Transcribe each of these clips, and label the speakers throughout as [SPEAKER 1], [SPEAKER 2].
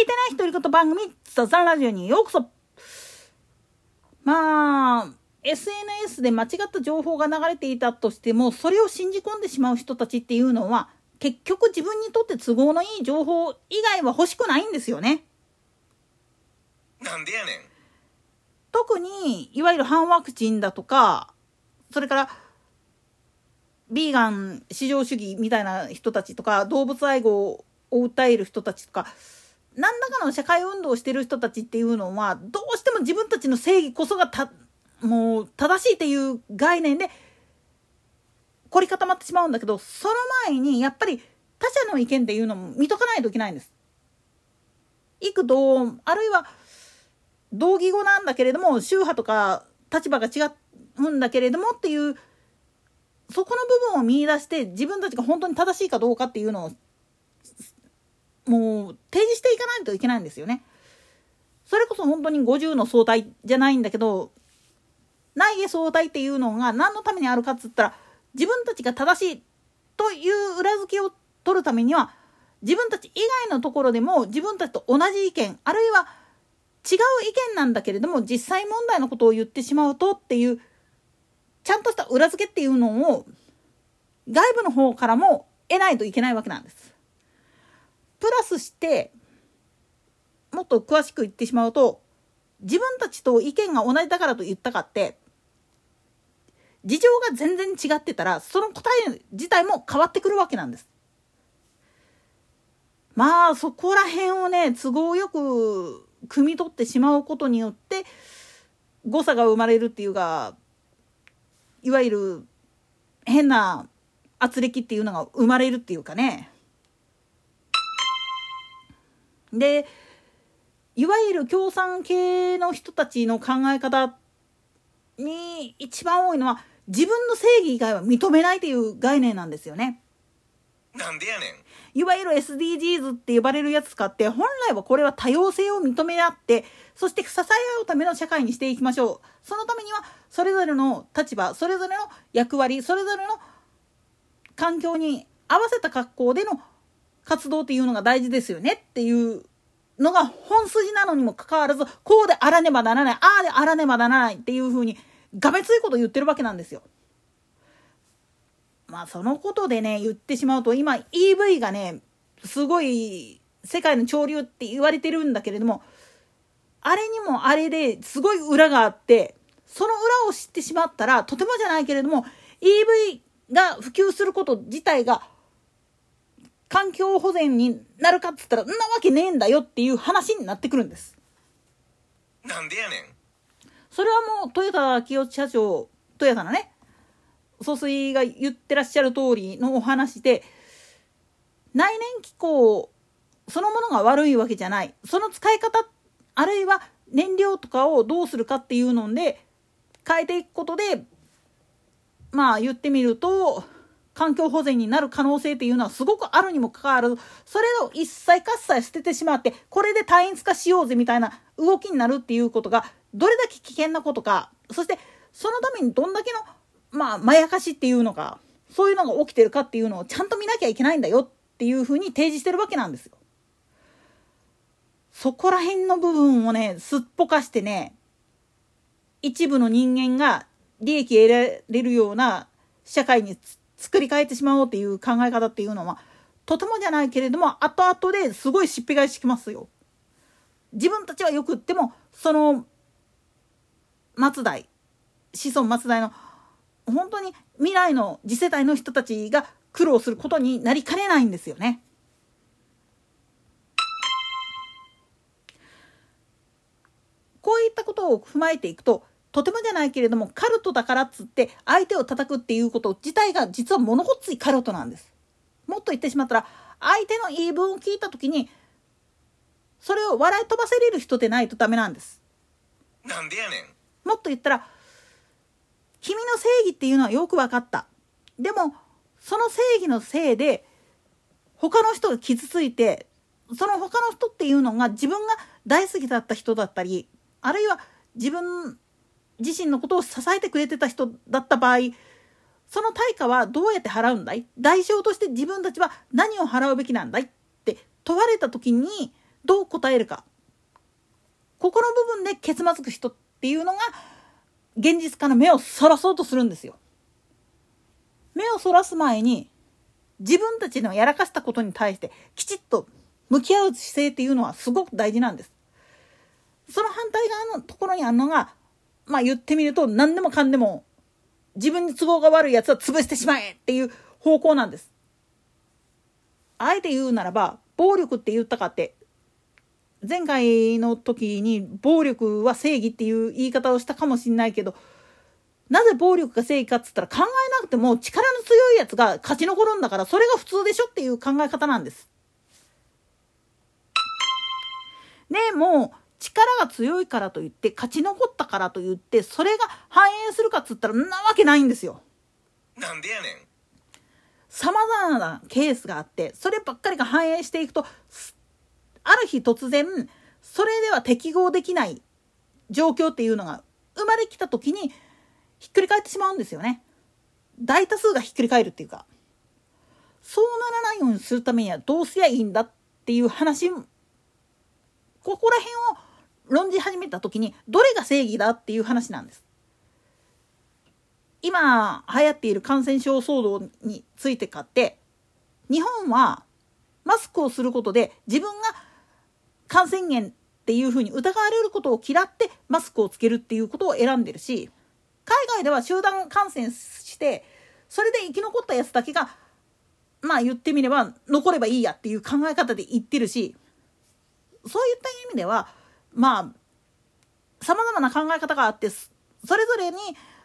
[SPEAKER 1] いてない独り言番組、雑談ラジオにようこそ。まあ、SNS で間違った情報が流れていたとしても、それを信じ込んでしまう人たちっていうのは、結局自分にとって都合のいい情報以外は欲しくないんですよね。
[SPEAKER 2] なんでやねん。
[SPEAKER 1] 特に、いわゆる反ワクチンだとか、それから、ビーガン至上主義みたいな人たちとか、動物愛護を訴える人たちとか、何らかの社会運動をしてる人たちっていうのは、どうしても自分たちの正義こそがた、もう正しいっていう概念で凝り固まってしまうんだけど、その前にやっぱり他者の意見っていうのも見とかないといけないんです。幾度、あるいは同義語なんだけれども、宗派とか立場が違うんだけれどもっていう、そこの部分を見出して自分たちが本当に正しいかどうかっていうのを、もう提示していかないといけないんですよね。それこそ本当に50の相対じゃないんだけど、内下相対っていうのが何のためにあるかっつったら、自分たちが正しいという裏付けを取るためには、自分たち以外のところでも自分たちと同じ意見、あるいは違う意見なんだけれども、実際問題のことを言ってしまうとっていう、ちゃんとした裏付けっていうのを、外部の方からも得ないといけないわけなんです。プラスして、もっと詳しく言ってしまうと、自分たちと意見が同じだからと言ったかって、事情が全然違ってたらその答え自体も変わってくるわけなんです。まあそこら辺をね都合よく汲み取ってしまうことによって誤差が生まれるっていうかいわゆる変な圧力っていうのが生まれるっていうかね。でいわゆる共産系の人たちの考え方に一番多いのは自分の正義以外は認めないという概念なんですよね。
[SPEAKER 2] なんでやね
[SPEAKER 1] ん。いわゆる SDGs って呼ばれるやつ使って本来はこれは多様性を認め合ってそして支え合うための社会にしていきましょうそのためにはそれぞれの立場それぞれの役割それぞれの環境に合わせた格好での活動っていうのが大事ですよねっていうのが本筋なのにもかかわらずこうであらねばならないああであらねばならないっていうふうにがめついこと言ってるわけなんですよ。まあそのことでね言ってしまうと今 EV がねすごい世界の潮流って言われてるんだけれどもあれにもあれですごい裏があってその裏を知ってしまったらとてもじゃないけれども EV が普及すること自体が環境保全になるかっつったらんなわけねえんだよっていう話になってくるんです。
[SPEAKER 2] なんでやねん。
[SPEAKER 1] それはもうトヨタ清社長トヨタのね総帥が言ってらっしゃる通りのお話で内燃機構そのものが悪いわけじゃないその使い方あるいは燃料とかをどうするかっていうので変えていくことでまあ言ってみると環境保全になる可能性っていうのはすごくあるにもかかわらずそれを一切喝采捨ててしまってこれで単一化しようぜみたいな動きになるっていうことがどれだけ危険なことかそしてそのためにどんだけのまあまやかしっていうのかそういうのが起きてるかっていうのをちゃんと見なきゃいけないんだよっていうふうに提示してるわけなんですよ。そこら辺の部分をねすっぽかしてね一部の人間が利益得られるような社会に作り変えてしまおうっていう考え方っていうのはとてもじゃないけれども後々ですごいしっぺ返しきますよ。自分たちはよくってもその末代子孫末代の本当に未来の次世代の人たちが苦労することになりかねないんですよね。こういったことを踏まえていくととてもじゃないけれどもカルトだからっつって相手を叩くっていうこと自体が実は物ごっついカルトなんです。もっと言ってしまったら相手の言い分を聞いた時にそれを笑い飛ばせれる人でないとダメなんです。
[SPEAKER 2] なんでやねん。
[SPEAKER 1] もっと言ったら君の正義っていうのはよく分かったでもその正義のせいで他の人が傷ついてその他の人っていうのが自分が大好きだった人だったりあるいは自分自身のことを支えてくれてた人だった場合その対価はどうやって払うんだい？代償として自分たちは何を払うべきなんだい？って問われた時にどう答えるかここの部分で結末つく人っていうのが現実から目をそらそうとするんですよ。目をそらす前に自分たちのやらかしたことに対してきちっと向き合う姿勢っていうのはすごく大事なんです。その反対側のところにあるのがまあ言ってみると何でもかんでも自分に都合が悪いやつは潰してしまえっていう方向なんです。あえて言うならば暴力って言ったかって前回の時に暴力は正義っていう言い方をしたかもしれないけどなぜ暴力が正義かっつったら考えなくても力の強いやつが勝ち残るんだからそれが普通でしょっていう考え方なんです。でもう力が強いからといって勝ち残ったからといってそれが反映するかっつったらなわけないんですよ。
[SPEAKER 2] なんでやねん。
[SPEAKER 1] さまざまなケースがあってそればっかりが反映していくとある日突然それでは適合できない状況っていうのが生まれきた時にひっくり返ってしまうんですよね。大多数がひっくり返るっていうかそうならないようにするためにはどうすりゃいいんだっていう話ここら辺を論じ始めた時にどれが正義だっていう話なんです。今流行っている感染症騒動についてかって日本はマスクをすることで自分が感染源っていうふうに疑われることを嫌ってマスクをつけるっていうことを選んでるし海外では集団感染してそれで生き残ったやつだけがまあ言ってみれば残ればいいやっていう考え方で言ってるしそういった意味ではまあさまざまな考え方があってそれぞれに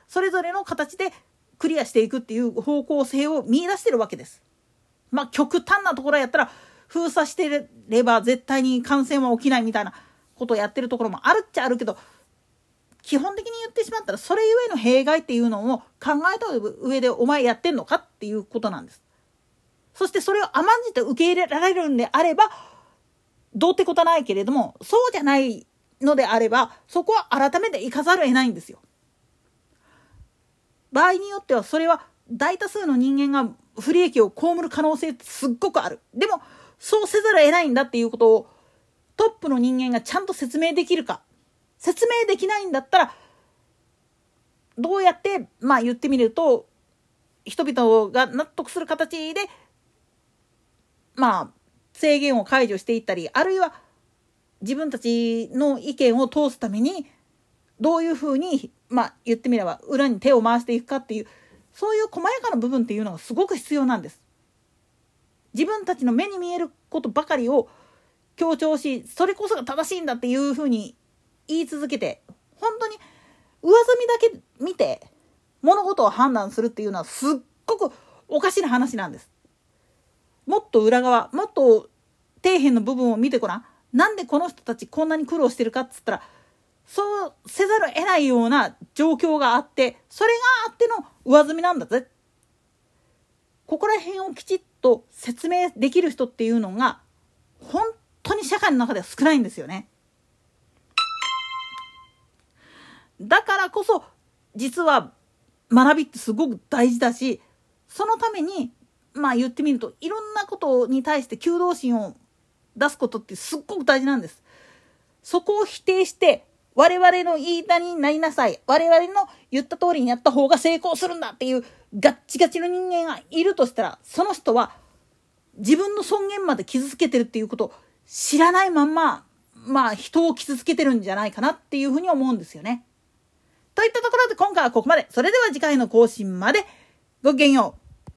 [SPEAKER 1] それぞれの形でクリアしていくっていう方向性を見出してるわけです。まあ極端なところやったら封鎖してれば絶対に感染は起きないみたいなことをやってるところもあるっちゃあるけど基本的に言ってしまったらそれゆえの弊害っていうのを考えた上でお前やってんのかっていうことなんです。そしてそれを甘んじて受け入れられるんであればどうってことはないけれどもそうじゃないのであればそこは改めて行かざるを得ないんですよ。場合によってはそれは大多数の人間が不利益を被る可能性すっごくある。でもそうせざるを得ないんだっていうことをトップの人間がちゃんと説明できるか説明できないんだったらどうやってまあ言ってみると人々が納得する形でまあ制限を解除していったりあるいは自分たちの意見を通すためにどういうふうにまあ言ってみれば裏に手を回していくかっていうそういう細やかな部分っていうのがすごく必要なんです。自分たちの目に見えることばかりを強調しそれこそが正しいんだっていうふうに言い続けて本当に上積みだけ見て物事を判断するっていうのはすっごくおかしな話なんです。もっと裏側もっと底辺の部分を見てごらん。なんでこの人たちこんなに苦労してるかっつったらそうせざるを得ないような状況があってそれがあっての上積みなんだぜ。ここら辺をきちっと説明できる人っていうのが本当に社会の中では少ないんですよね。だからこそ実は学びってすごく大事だしそのためにまあ言ってみるといろんなことに対して求道心を出すことってすっごく大事なんです。そこを否定して我々の言いたになりなさい。我々の言った通りにやった方が成功するんだっていうガッチガチの人間がいるとしたら、その人は自分の尊厳まで傷つけてるっていうことを知らないまんま、まあ人を傷つけてるんじゃないかなっていうふうに思うんですよね。といったところで今回はここまで。それでは次回の更新までごきげんよう。